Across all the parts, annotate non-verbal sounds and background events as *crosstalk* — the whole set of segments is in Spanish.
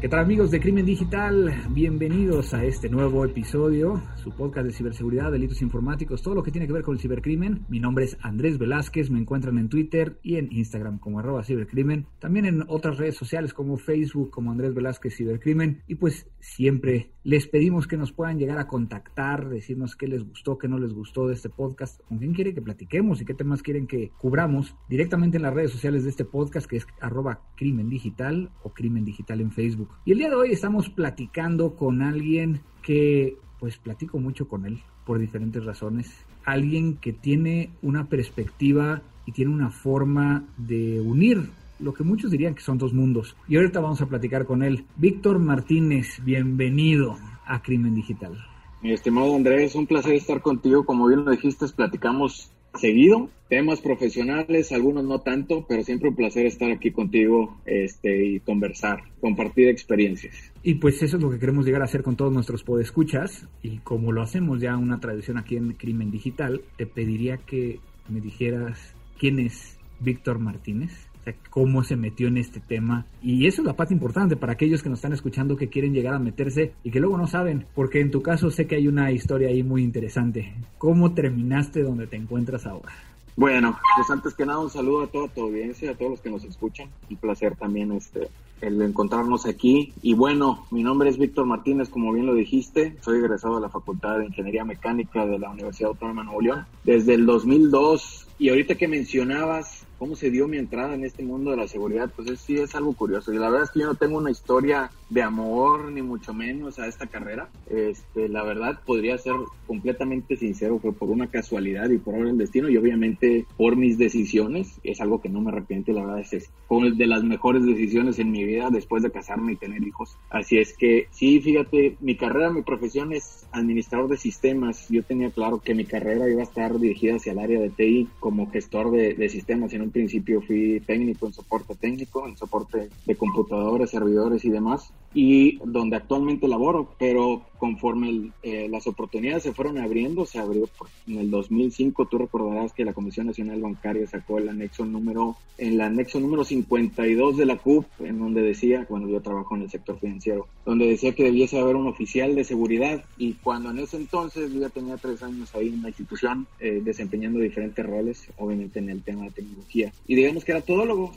¿Qué tal amigos de Crimen Digital? Bienvenidos a este nuevo episodio, su podcast de ciberseguridad, delitos informáticos, todo lo que tiene que ver con el cibercrimen. Mi nombre es Andrés Velázquez, me encuentran en Twitter y en Instagram como arroba cibercrimen, también en otras redes sociales como Facebook como Andrés Velázquez Cibercrimen y pues siempre les pedimos que nos puedan llegar a contactar, decirnos qué les gustó, qué no les gustó de este podcast, con quién quieren que platiquemos y qué temas quieren que cubramos directamente en las redes sociales de este podcast que es arroba crimen digital o crimen digital en Facebook. Y el día de hoy estamos platicando con alguien que, pues platico mucho con él por diferentes razones. Alguien que tiene una perspectiva y tiene una forma de unir lo que muchos dirían que son dos mundos. Y ahorita vamos a platicar con él. Víctor Martínez, bienvenido a Crimen Digital. Mi estimado Andrés, un placer estar contigo. Como bien lo dijiste, platicamos seguido, temas profesionales, algunos no tanto, pero siempre un placer estar aquí contigo este, y conversar, compartir experiencias. Y pues eso es lo que queremos llegar a hacer con todos nuestros podescuchas y como lo hacemos ya una tradición aquí en Crimen Digital, te pediría que me dijeras quién es Víctor Martínez cómo se metió en este tema. Y eso es la parte importante para aquellos que nos están escuchando que quieren llegar a meterse y que luego no saben, porque en tu caso sé que hay una historia ahí muy interesante. ¿Cómo terminaste donde te encuentras ahora? Bueno, pues antes que nada un saludo a toda tu audiencia, a todos los que nos escuchan. Un placer también este el encontrarnos aquí. Y bueno, mi nombre es Víctor Martínez, como bien lo dijiste. Soy egresado de la Facultad de Ingeniería Mecánica de la Universidad Autónoma de Nuevo León. Desde el 2002 y ahorita que mencionabas cómo se dio mi entrada en este mundo de la seguridad, pues es, sí es algo curioso. Y la verdad es que yo no tengo una historia de amor, ni mucho menos a esta carrera. Este, la verdad, podría ser completamente sincero, fue por una casualidad y por obra del destino, y obviamente por mis decisiones. Es algo que no me arrepiento, la verdad es, es de las mejores decisiones en mi vida después de casarme y tener hijos. Así es que, sí, fíjate, mi carrera, mi profesión es administrador de sistemas. Yo tenía claro que mi carrera iba a estar dirigida hacia el área de TI como gestor de, de sistemas. Principio fui técnico en soporte técnico, en soporte de computadores, servidores y demás y donde actualmente laboro, pero conforme eh, las oportunidades se fueron abriendo, se abrió en el 2005, tú recordarás que la Comisión Nacional Bancaria sacó el anexo número, el anexo número 52 de la CUP, en donde decía, cuando yo trabajo en el sector financiero, donde decía que debiese haber un oficial de seguridad y cuando en ese entonces yo ya tenía tres años ahí en la institución eh, desempeñando diferentes roles, obviamente en el tema de tecnología, y digamos que era todólogo,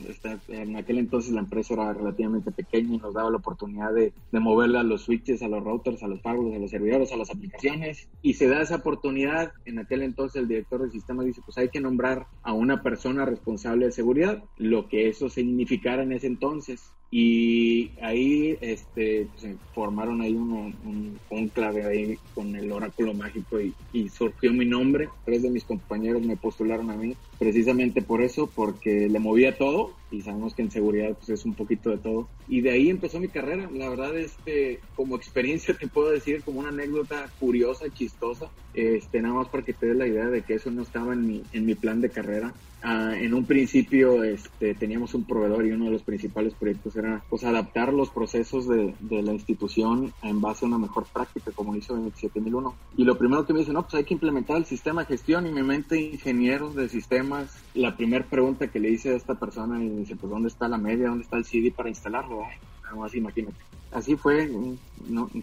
en aquel entonces la empresa era relativamente pequeña y nos daba la oportunidad de, de moverle a los switches, a los routers, a los a los servidores, a las aplicaciones, y se da esa oportunidad, en aquel entonces el director del sistema dice, pues hay que nombrar a una persona responsable de seguridad, lo que eso significara en ese entonces. Y ahí este, se formaron ahí un, un, clave ahí con el oráculo mágico y, y, surgió mi nombre. Tres de mis compañeros me postularon a mí precisamente por eso, porque le movía todo y sabemos que en seguridad pues es un poquito de todo. Y de ahí empezó mi carrera. La verdad, este, como experiencia te puedo decir como una anécdota curiosa, chistosa, este, nada más para que te des la idea de que eso no estaba en mi, en mi plan de carrera. Ah, en un principio este, teníamos un proveedor y uno de los principales proyectos era pues, adaptar los procesos de, de, la institución en base a una mejor práctica, como hizo en el 7001. Y lo primero que me dice, no, pues hay que implementar el sistema de gestión y mi mente ingeniero de sistemas, la primera pregunta que le hice a esta persona y dice, pues ¿dónde está la media? ¿Dónde está el CD para instalarlo? Nada más imagínate así fue,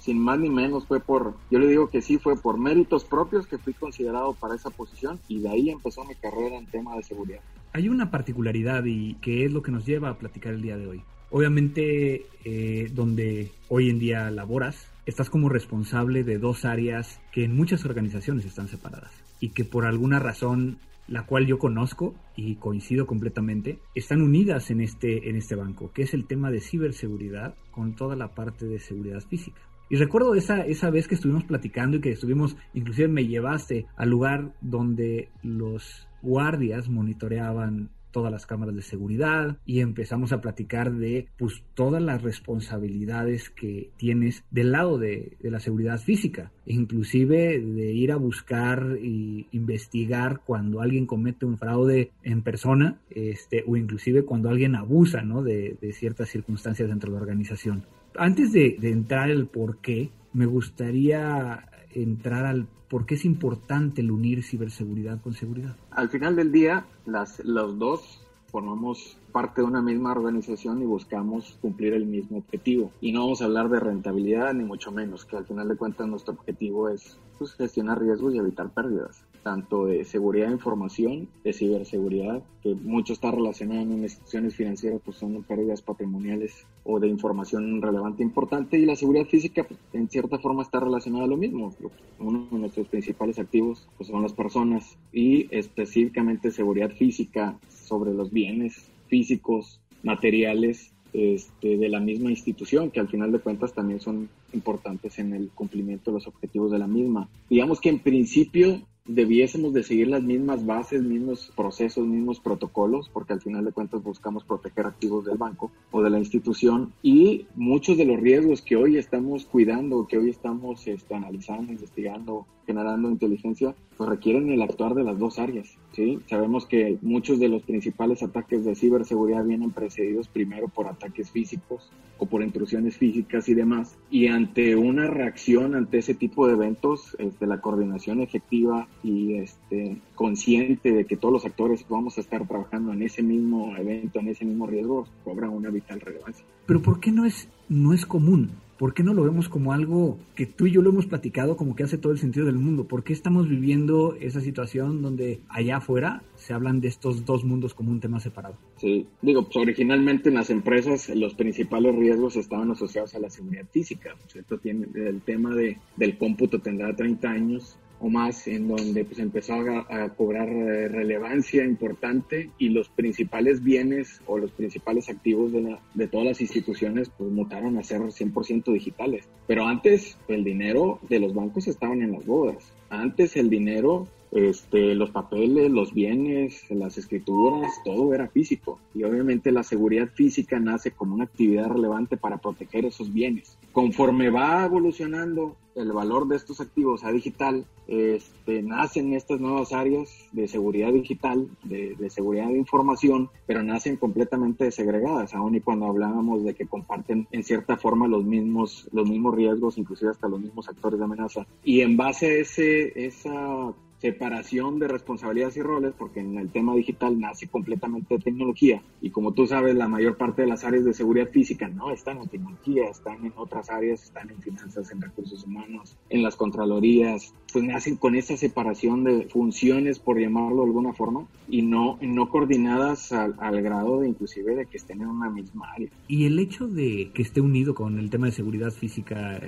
sin más ni menos fue por, yo le digo que sí fue por méritos propios que fui considerado para esa posición y de ahí empezó mi carrera en tema de seguridad. Hay una particularidad y que es lo que nos lleva a platicar el día de hoy. Obviamente, eh, donde hoy en día laboras, estás como responsable de dos áreas que en muchas organizaciones están separadas y que por alguna razón la cual yo conozco y coincido completamente, están unidas en este, en este banco, que es el tema de ciberseguridad con toda la parte de seguridad física. Y recuerdo esa, esa vez que estuvimos platicando y que estuvimos, inclusive me llevaste al lugar donde los guardias monitoreaban todas las cámaras de seguridad y empezamos a platicar de pues todas las responsabilidades que tienes del lado de, de la seguridad física, inclusive de ir a buscar e investigar cuando alguien comete un fraude en persona, este, o inclusive cuando alguien abusa ¿no? de, de ciertas circunstancias dentro de la organización. Antes de, entrar el por qué, me gustaría entrar al por qué es importante el unir ciberseguridad con seguridad. Al final del día, las, los dos formamos parte de una misma organización y buscamos cumplir el mismo objetivo. Y no vamos a hablar de rentabilidad ni mucho menos, que al final de cuentas nuestro objetivo es pues, gestionar riesgos y evitar pérdidas tanto de seguridad de información, de ciberseguridad, que mucho está relacionado en instituciones financieras, pues son pérdidas patrimoniales o de información relevante importante, y la seguridad física, pues, en cierta forma, está relacionada a lo mismo. Uno de nuestros principales activos pues, son las personas y específicamente seguridad física sobre los bienes físicos, materiales este, de la misma institución, que al final de cuentas también son importantes en el cumplimiento de los objetivos de la misma. Digamos que en principio debiésemos de seguir las mismas bases, mismos procesos, mismos protocolos, porque al final de cuentas buscamos proteger activos del banco o de la institución y muchos de los riesgos que hoy estamos cuidando, que hoy estamos este, analizando, investigando, generando inteligencia, pues requieren el actuar de las dos áreas. ¿sí? Sabemos que muchos de los principales ataques de ciberseguridad vienen precedidos primero por ataques físicos o por intrusiones físicas y demás. Y ante una reacción ante ese tipo de eventos, este, la coordinación efectiva y este, consciente de que todos los actores vamos a estar trabajando en ese mismo evento, en ese mismo riesgo, cobra una vital relevancia. Pero ¿por qué no es, no es común? ¿Por qué no lo vemos como algo que tú y yo lo hemos platicado como que hace todo el sentido del mundo? ¿Por qué estamos viviendo esa situación donde allá afuera se hablan de estos dos mundos como un tema separado? Sí, digo, pues originalmente en las empresas los principales riesgos estaban asociados a la seguridad física. Esto tiene el tema de, del cómputo tendrá 30 años o más, en donde pues empezó a, cobrar eh, relevancia importante y los principales bienes o los principales activos de, la, de todas las instituciones pues mutaron a ser 100% digitales. Pero antes el dinero de los bancos estaban en las bodas. Antes el dinero este, los papeles, los bienes, las escrituras, todo era físico. Y obviamente la seguridad física nace como una actividad relevante para proteger esos bienes. Conforme va evolucionando el valor de estos activos a digital, este, nacen estas nuevas áreas de seguridad digital, de, de, seguridad de información, pero nacen completamente segregadas, aun y cuando hablábamos de que comparten en cierta forma los mismos, los mismos riesgos, inclusive hasta los mismos actores de amenaza. Y en base a ese, esa separación de responsabilidades y roles, porque en el tema digital nace completamente de tecnología y como tú sabes, la mayor parte de las áreas de seguridad física no están en tecnología, están en otras áreas, están en finanzas, en recursos humanos, en las contralorías, pues nacen con esa separación de funciones, por llamarlo de alguna forma, y no, no coordinadas al, al grado de inclusive de que estén en una misma área. Y el hecho de que esté unido con el tema de seguridad física,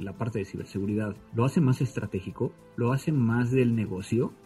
la parte de ciberseguridad, ¿lo hace más estratégico? ¿Lo hace más del negocio?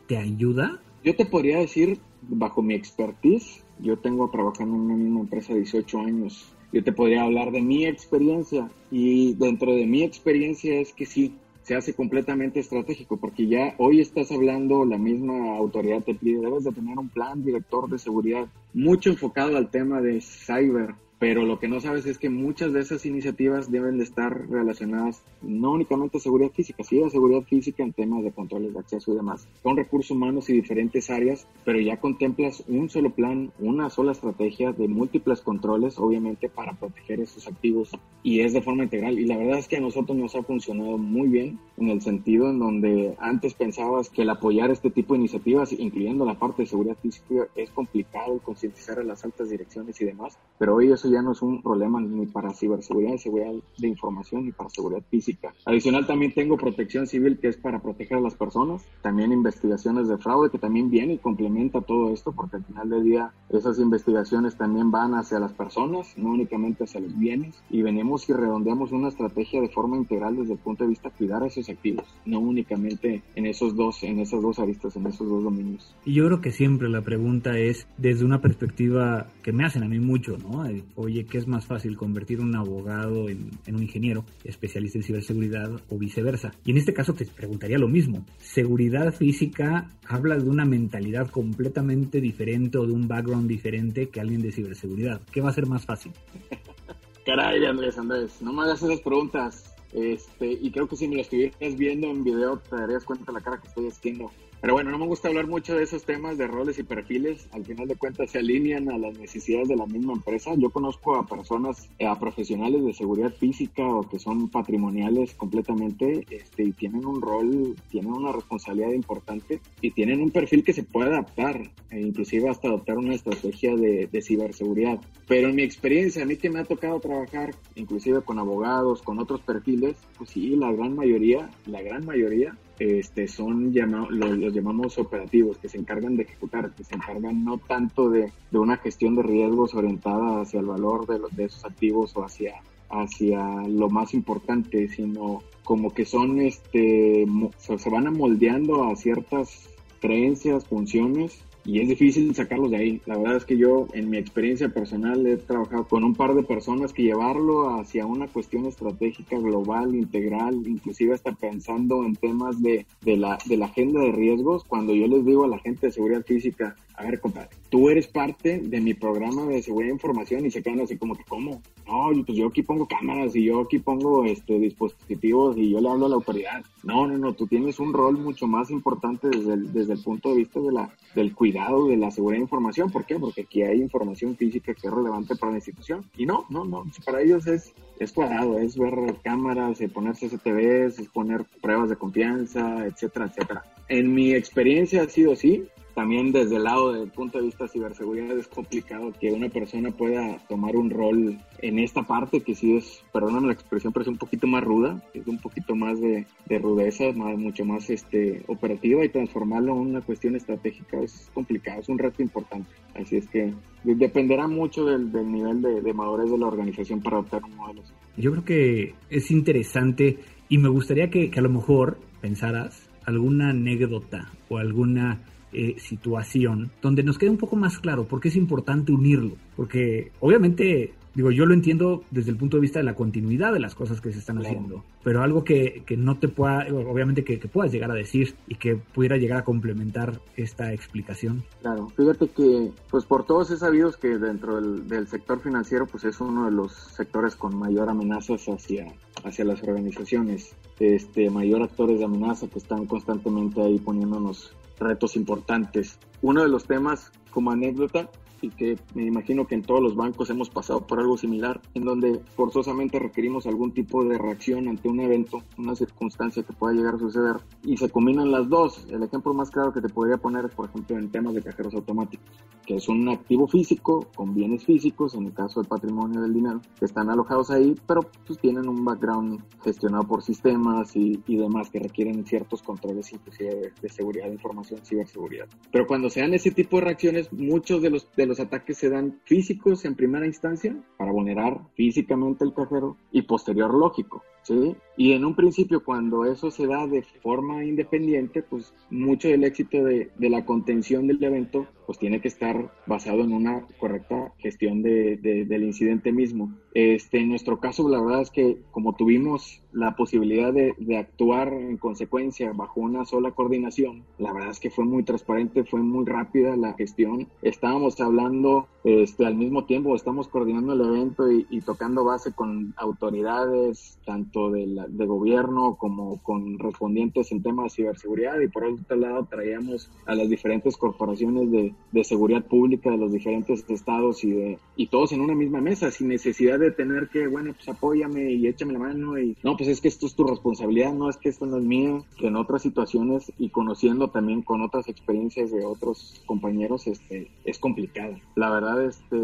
Te ayuda? Yo te podría decir, bajo mi expertise, yo tengo trabajando en una misma empresa 18 años. Yo te podría hablar de mi experiencia y dentro de mi experiencia es que sí, se hace completamente estratégico porque ya hoy estás hablando, la misma autoridad te pide, debes de tener un plan director de seguridad mucho enfocado al tema de cyber, pero lo que no sabes es que muchas de esas iniciativas deben de estar relacionadas no únicamente a seguridad física, sí a seguridad física en temas de controles de acceso y demás, con recursos humanos y diferentes áreas, pero ya contemplas un solo plan, una sola estrategia de múltiples controles, obviamente para proteger esos activos y es de forma integral. Y la verdad es que a nosotros nos ha funcionado muy bien en el sentido en donde antes pensabas que el apoyar este tipo de iniciativas, incluyendo la parte de seguridad física, es complicado concientizar a las altas direcciones y demás, pero hoy eso ya no es un problema ni para ciberseguridad, seguridad de información, ni para seguridad física. Adicional también tengo protección civil que es para proteger a las personas, también investigaciones de fraude que también viene y complementa todo esto porque al final del día esas investigaciones también van hacia las personas, no únicamente hacia los bienes y venimos y redondeamos una estrategia de forma integral desde el punto de vista de cuidar a esos activos, no únicamente en esos dos, en esas dos aristas, en esos dos dominios. Y yo creo que siempre la pregunta es desde una perspectiva que me hacen a mí mucho, ¿no? Oye, ¿qué es más fácil convertir un abogado en, un ingeniero especialista en ciberseguridad o viceversa? Y en este caso te preguntaría lo mismo. ¿Seguridad física habla de una mentalidad completamente diferente o de un background diferente que alguien de ciberseguridad? ¿Qué va a ser más fácil? *laughs* Caray, Andrés, Andrés, no me hagas esas preguntas. Este, y creo que si me lo estuvieras viendo en video te darías cuenta de la cara que estoy haciendo. Pero bueno, no me gusta hablar mucho de esos temas de roles y perfiles. Al final de cuentas se alinean a las necesidades de la misma empresa. Yo conozco a personas, eh, a profesionales de seguridad física o que son patrimoniales completamente este, y tienen un rol, tienen una responsabilidad importante y tienen un perfil que se puede adaptar, e inclusive hasta adoptar una estrategia de, de ciberseguridad. Pero en mi experiencia, a mí que me ha tocado trabajar inclusive con abogados, con otros perfiles, pues sí, la gran mayoría, la gran mayoría este, son llamados, los, llamamos operativos, que se encargan de ejecutar, que se encargan no tanto de, una gestión de riesgos orientada hacia el valor de, los, de esos activos o hacia, hacia lo más importante, sino como que son, este, se van amoldeando a ciertas creencias, funciones y es difícil sacarlos de ahí. La verdad es que yo, en mi experiencia personal, he trabajado con un par de personas que llevarlo hacia una cuestión estratégica global, integral, inclusive hasta pensando en temas de, de, la, de la agenda de riesgos. Cuando yo les digo a la gente de seguridad física, a ver, compadre, tú eres parte de mi programa de seguridad de información y se quedan así como que, ¿cómo? No, pues yo aquí pongo cámaras y yo aquí pongo este dispositivos y yo le hablo a la autoridad. No, no, no, tú tienes un rol mucho más importante desde el, desde el punto de vista de la, del cuidado de la seguridad de información. ¿Por qué? Porque aquí hay información física que es relevante para la institución. Y no, no, no, para ellos es, es cuadrado, es ver cámaras, poner CCTVs, es poner pruebas de confianza, etcétera, etcétera. En mi experiencia ha sido así, también desde el lado del punto de vista de ciberseguridad es complicado que una persona pueda tomar un rol en esta parte que sí es, perdóname la expresión, pero es un poquito más ruda, es un poquito más de, rudeza, más, mucho más este, operativa y transformarlo en una cuestión estratégica es complicado, es un reto importante. Así es que dependerá mucho del, nivel de, madurez de la organización para adoptar un modelo Yo creo que es interesante y me gustaría que a lo mejor pensaras alguna anécdota o alguna eh, situación donde nos quede un poco más claro por qué es importante unirlo. Porque obviamente, digo, yo lo entiendo desde el punto de vista de la continuidad de las cosas que se están haciendo, pero algo que, que, no te pueda, obviamente que, que, puedas llegar a decir y que pudiera llegar a complementar esta explicación. Claro, fíjate que, pues por todos es sabido que dentro del, del sector financiero, pues es uno de los sectores con mayor amenazas hacia, hacia las organizaciones, este, mayor actores de amenaza que están constantemente ahí poniéndonos retos importantes. Uno de los temas, como anécdota, y que me imagino que en todos los bancos hemos pasado por algo similar, en donde forzosamente requerimos algún tipo de reacción ante un evento, una circunstancia que pueda llegar a suceder, y se combinan las dos. El ejemplo más claro que te podría poner es, por ejemplo, en temas de cajeros automáticos, que es un activo físico con bienes físicos, en el caso del patrimonio del dinero, que están alojados ahí, pero pues tienen un background gestionado por sistemas y, y demás que requieren ciertos controles, inclusive de, de, seguridad de información, ciberseguridad. Pero cuando se dan ese tipo de reacciones, muchos de los, de los los ataques se dan físicos en primera instancia para vulnerar físicamente el cajero y posterior lógico. ¿Sí? Y en un principio, cuando eso se da de forma independiente, pues mucho del éxito de, de la contención del evento, pues tiene que estar basado en una correcta gestión de, de, del incidente mismo. Este, en nuestro caso, la verdad es que como tuvimos la posibilidad de, actuar en consecuencia bajo una sola coordinación, la verdad es que fue muy transparente, fue muy rápida la gestión. Estábamos hablando este, al mismo tiempo, estamos coordinando el evento y, y tocando base con autoridades, tanto de, de, gobierno como con respondientes en temas de ciberseguridad. Y por otro lado traíamos a las diferentes corporaciones de, de, seguridad pública de los diferentes estados y de y todos en una misma mesa sin necesidad de tener que bueno pues apóyame y échame la mano y no pues es que esto es tu responsabilidad no es que esto no es mío que en otras situaciones y conociendo también con otras experiencias de otros compañeros este es complicado. La verdad este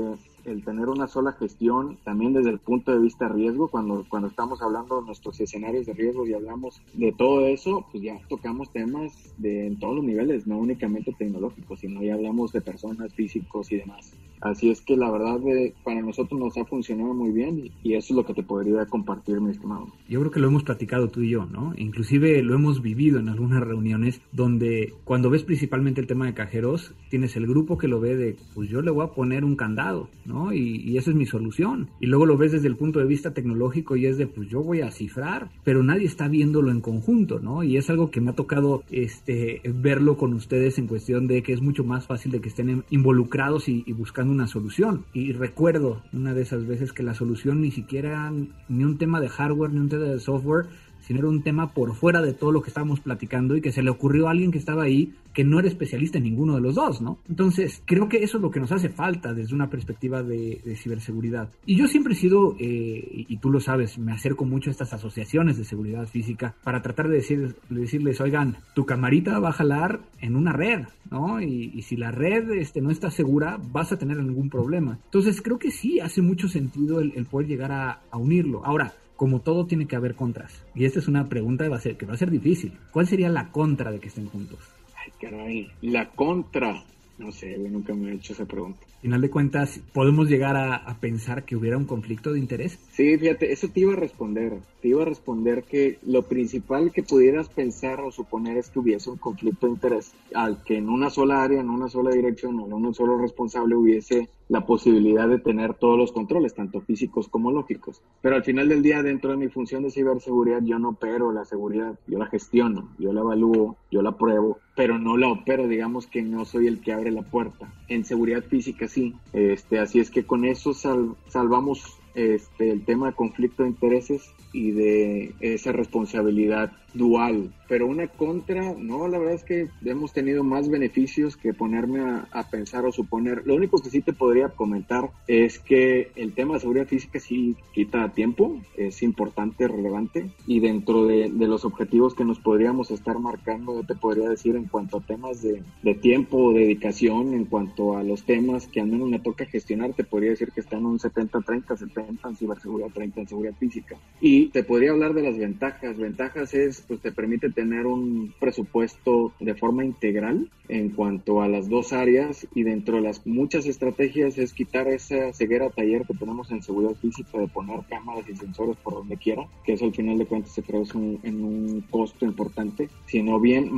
el tener una sola gestión, también desde el punto de vista riesgo, cuando, cuando estamos hablando de nuestros escenarios de riesgo y hablamos de todo eso, pues ya tocamos temas de en todos los niveles, no únicamente tecnológicos, sino ya hablamos de personas, físicos y demás. Así es que la verdad eh, para nosotros nos ha funcionado muy bien y, eso es lo que te podría compartir, mi estimado. Yo creo que lo hemos platicado tú y yo, ¿no? Inclusive lo hemos vivido en algunas reuniones donde cuando ves principalmente el tema de cajeros, tienes el grupo que lo ve de, pues yo le voy a poner un candado, ¿no? Y, esa es mi solución. Y luego lo ves desde el punto de vista tecnológico y es de, pues yo voy a cifrar, pero nadie está viéndolo en conjunto, ¿no? Y es algo que me ha tocado este, verlo con ustedes en cuestión de que es mucho más fácil de que estén involucrados y, buscando una solución. Y recuerdo una de esas veces que la solución ni siquiera ni un tema de hardware ni un tema de software, sino era un tema por fuera de todo lo que estábamos platicando y que se le ocurrió a alguien que estaba ahí que no era especialista en ninguno de los dos, ¿no? Entonces, creo que eso es lo que nos hace falta desde una perspectiva de, ciberseguridad. Y yo siempre he sido, eh, y tú lo sabes, me acerco mucho a estas asociaciones de seguridad física para tratar de, decir, decirles, oigan, tu camarita va a jalar en una red, ¿no? Y, si la red este, no está segura, vas a tener algún problema. Entonces, creo que sí hace mucho sentido el, poder llegar a, a unirlo. Ahora, como todo tiene que haber contras. Y esta es una pregunta que va a ser, que va a ser difícil. ¿Cuál sería la contra de que estén juntos? Ay, caray. La contra. No sé, nunca me he hecho esa pregunta. Al final de cuentas, ¿podemos llegar a, pensar que hubiera un conflicto de interés? Sí, fíjate, eso te iba a responder. Te iba a responder que lo principal que pudieras pensar o suponer es que hubiese un conflicto de interés, al que en una sola área, en una sola dirección o en un solo responsable hubiese la posibilidad de tener todos los controles, tanto físicos como lógicos. Pero al final del día, dentro de mi función de ciberseguridad, yo no opero la seguridad, yo la gestiono, yo la evalúo, yo la pruebo, pero no la opero, digamos que no soy el que abre la puerta. En seguridad física sí. Este, así es que con eso salvamos este, el tema de conflicto de intereses y de esa responsabilidad dual. Pero una contra, no, la verdad es que hemos tenido más beneficios que ponerme a, pensar o suponer. Lo único que sí te podría comentar es que el tema de seguridad física sí quita tiempo, es importante, relevante, y dentro de, los objetivos que nos podríamos estar marcando, yo te podría decir en cuanto a temas de, de tiempo, dedicación, en cuanto a los temas que al menos me toca gestionar, te podría decir que están un 70-30, 70 en ciberseguridad, 30 en seguridad física. Y te podría hablar de las ventajas. Ventajas es, pues te permite tener un presupuesto de forma integral en cuanto a las dos áreas y dentro de las muchas estrategias es quitar esa ceguera taller que tenemos en seguridad física de poner cámaras y sensores por donde quiera, que eso al final de cuentas se traduce en un costo importante, sino bien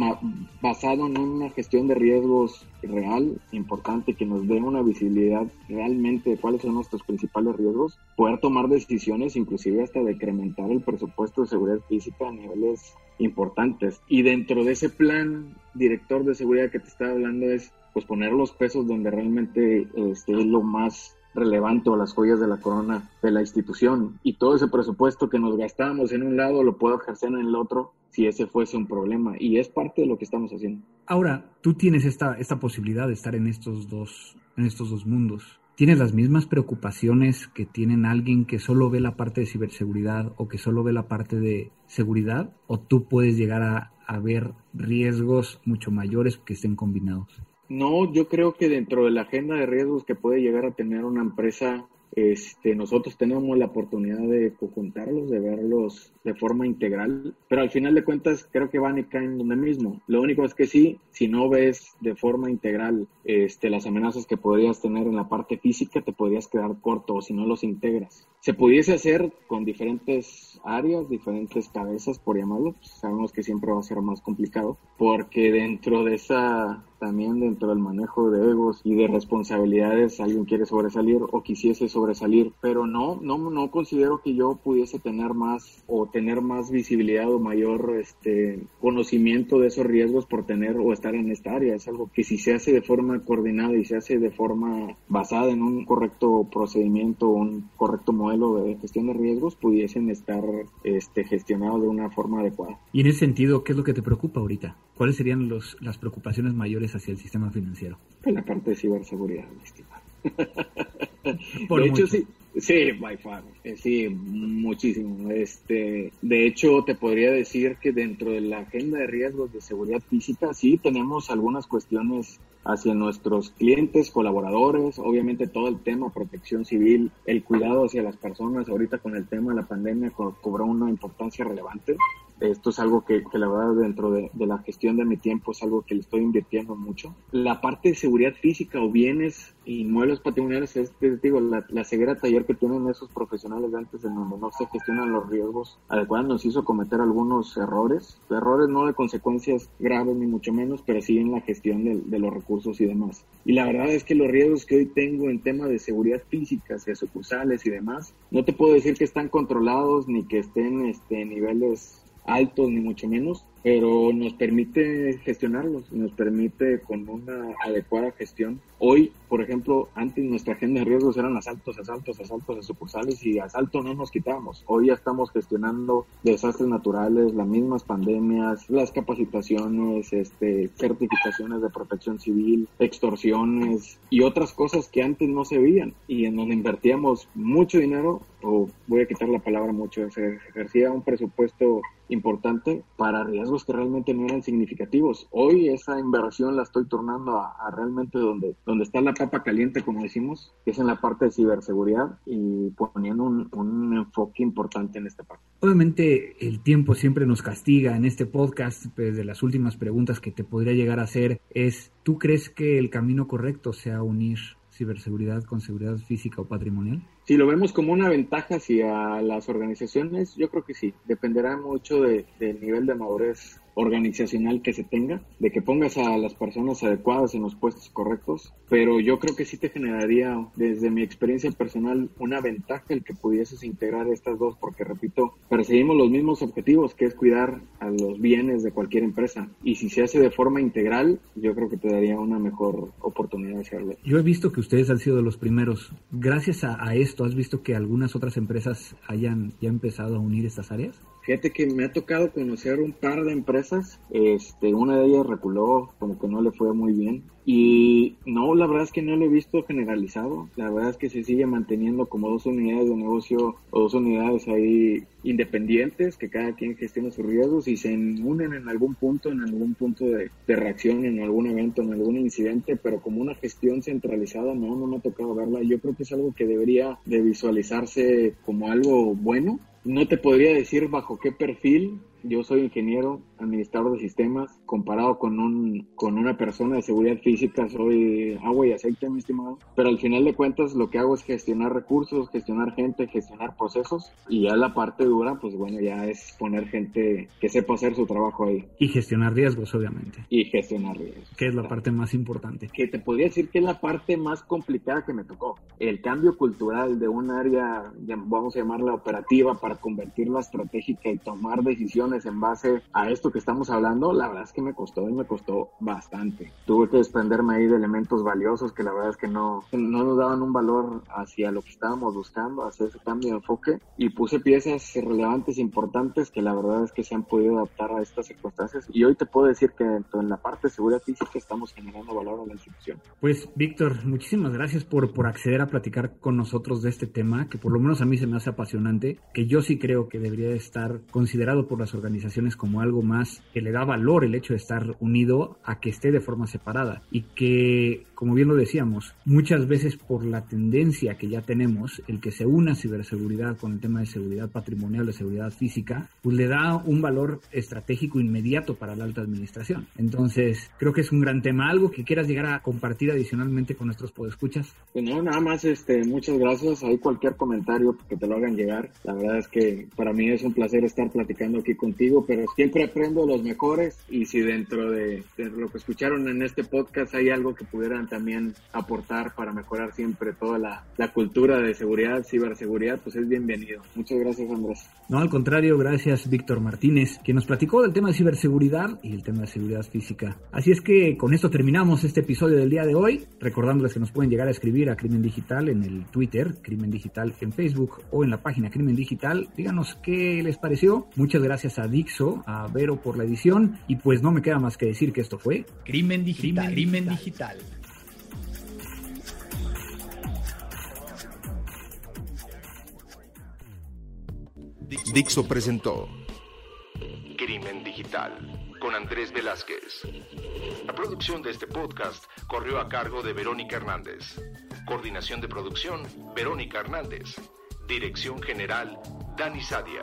basado en una gestión de riesgos real, importante, que nos dé una visibilidad realmente de cuáles son nuestros principales riesgos, poder tomar decisiones, inclusive hasta decrementar el presupuesto de seguridad física a niveles importantes. Y dentro de ese plan director de seguridad que te estaba hablando es pues poner los pesos donde realmente este, es lo más relevante o las joyas de la corona de la institución y todo ese presupuesto que nos gastamos en un lado lo puedo ejercer en el otro si ese fuese un problema y es parte de lo que estamos haciendo. Ahora, tú tienes esta, esta posibilidad de estar en estos dos en estos dos mundos. ¿Tienes las mismas preocupaciones que tienen alguien que solo ve la parte de ciberseguridad o que solo ve la parte de seguridad? ¿O tú puedes llegar a, a ver riesgos mucho mayores que estén combinados? No, yo creo que dentro de la agenda de riesgos que puede llegar a tener una empresa este, nosotros tenemos la oportunidad de conjuntarlos, de verlos de forma integral, pero al final de cuentas creo que van y caen donde mismo. Lo único es que sí, si no ves de forma integral este, las amenazas que podrías tener en la parte física, te podrías quedar corto o si no los integras. Se pudiese hacer con diferentes áreas, diferentes cabezas, por llamarlo, pues sabemos que siempre va a ser más complicado, porque dentro de esa también dentro del manejo de egos y de responsabilidades alguien quiere sobresalir o quisiese sobresalir, pero no, no, no considero que yo pudiese tener más o tener más visibilidad o mayor este, conocimiento de esos riesgos por tener o estar en esta área. Es algo que si se hace de forma coordinada y se hace de forma basada en un correcto procedimiento, un correcto modelo de gestión de riesgos, pudiesen estar este, gestionados de una forma adecuada. Y en ese sentido, ¿qué es lo que te preocupa ahorita? ¿Cuáles serían los, las preocupaciones mayores hacia el sistema financiero? En la parte de ciberseguridad, mi estimado. *laughs* de hecho, sí, sí, by far, eh, sí, muchísimo. Este, de hecho, te podría decir que dentro de la agenda de riesgos de seguridad física, sí tenemos algunas cuestiones hacia nuestros clientes, colaboradores, obviamente todo el tema protección civil, el cuidado hacia las personas, ahorita con el tema de la pandemia cobró una importancia relevante Esto es algo que, que la verdad dentro de, de, la gestión de mi tiempo es algo que le estoy invirtiendo mucho. La parte de seguridad física o bienes inmuebles patrimoniales es, digo, la, la, ceguera taller que tienen esos profesionales de antes en donde no se gestionan los riesgos adecuados nos hizo cometer algunos errores. Errores no de consecuencias graves ni mucho menos, pero sí en la gestión de, de los recursos y demás. Y la verdad es que los riesgos que hoy tengo en tema de seguridad física, de sucursales y demás, no te puedo decir que están controlados ni que estén este, niveles altos ni mucho menos, pero nos permite gestionarlos, nos permite con una adecuada gestión. Hoy, por ejemplo, antes nuestra agenda de riesgos eran asaltos, asaltos, asaltos a sucursales y asalto no nos quitábamos. Hoy ya estamos gestionando desastres naturales, las mismas pandemias, las capacitaciones, este, certificaciones de protección civil, extorsiones y otras cosas que antes no se veían y en donde invertíamos mucho dinero, o voy a quitar la palabra mucho, se ejercía un presupuesto importante para riesgos que realmente no eran significativos. Hoy esa inversión la estoy tornando a, realmente donde, donde está la papa caliente, como decimos, que es en la parte de ciberseguridad y poniendo un, un enfoque importante en esta parte. Obviamente el tiempo siempre nos castiga en este podcast, pues de las últimas preguntas que te podría llegar a hacer es, ¿tú crees que el camino correcto sea unir ciberseguridad con seguridad física o patrimonial? Si lo vemos como una ventaja hacia las organizaciones, yo creo que sí. Dependerá mucho de, del nivel de madurez organizacional que se tenga, de que pongas a las personas adecuadas en los puestos correctos, pero yo creo que sí te generaría, desde mi experiencia personal, una ventaja el que pudieses integrar estas dos, porque repito, perseguimos los mismos objetivos, que es cuidar a los bienes de cualquier empresa, y si se hace de forma integral, yo creo que te daría una mejor oportunidad de hacerlo. Yo he visto que ustedes han sido los primeros. Gracias a, a esto, ¿has visto que algunas otras empresas hayan ya empezado a unir estas áreas? Fíjate que me ha tocado conocer un par de empresas, este, una de ellas reculó, como que no le fue muy bien. Y no, la verdad es que no lo he visto generalizado. La verdad es que se sigue manteniendo como dos unidades de negocio o dos unidades ahí independientes, que cada quien gestiona sus riesgos y se unen en algún punto, en algún punto de, de reacción, en algún evento, en algún incidente, pero como una gestión centralizada, no, no me ha tocado verla. Yo creo que es algo que debería de visualizarse como algo bueno no te podría decir bajo qué perfil. Yo soy ingeniero, administrador de sistemas. Comparado con, un, con una persona de seguridad física, soy agua y aceite, mi estimado. Pero al final de cuentas, lo que hago es gestionar recursos, gestionar gente, gestionar procesos. Y ya la parte dura, pues bueno, ya es poner gente que sepa hacer su trabajo ahí. Y gestionar riesgos, obviamente. Y gestionar riesgos. Que es la parte más importante. Que te podría decir que es la parte más complicada que me tocó. El cambio cultural de un área, vamos a llamarla operativa, para convertirla estratégica y tomar decisiones en base a esto que estamos hablando, la verdad es que me costó y me costó bastante. Tuve que desprenderme ahí de elementos valiosos que la verdad es que no, no nos daban un valor hacia lo que estábamos buscando, hacia ese cambio de enfoque y puse piezas relevantes, importantes que la verdad es que se han podido adaptar a estas circunstancias y hoy te puedo decir que en la parte de seguridad física estamos generando valor a la institución. Pues Víctor, muchísimas gracias por, por acceder a platicar con nosotros de este tema que por lo menos a mí se me hace apasionante, que yo sí creo que debería estar considerado por las organizaciones organizaciones como algo más que le da valor el hecho de estar unido a que esté de forma separada y que, como bien lo decíamos, muchas veces por la tendencia que ya tenemos, el que se una ciberseguridad con el tema de seguridad patrimonial, de seguridad física, pues le da un valor estratégico inmediato para la alta administración. Entonces, creo que es un gran tema. ¿Algo que quieras llegar a compartir adicionalmente con nuestros podescuchas? Pues no, nada más, este, muchas gracias. Hay cualquier comentario que te lo hagan llegar. La verdad es que para mí es un placer estar platicando aquí contigo pero siempre aprendo los mejores y si dentro de, de, lo que escucharon en este podcast hay algo que pudieran también aportar para mejorar siempre toda la, la cultura de seguridad, ciberseguridad, pues es bienvenido. Muchas gracias Andrés. No, al contrario, gracias Víctor Martínez, que nos platicó del tema de ciberseguridad y el tema de seguridad física. Así es que con esto terminamos este episodio del día de hoy, recordándoles que nos pueden llegar a escribir a Crimen Digital en el Twitter, Crimen Digital en Facebook o en la página Crimen Digital. Díganos qué les pareció. Muchas gracias a Dixo, a Vero por la edición y pues no me queda más que decir que esto fue Crimen Digital. Crimen Digital. Dixo presentó Crimen Digital con Andrés Velázquez. La producción de este podcast corrió a cargo de Verónica Hernández. Coordinación de producción, Verónica Hernández. Dirección General, Dani Sadia.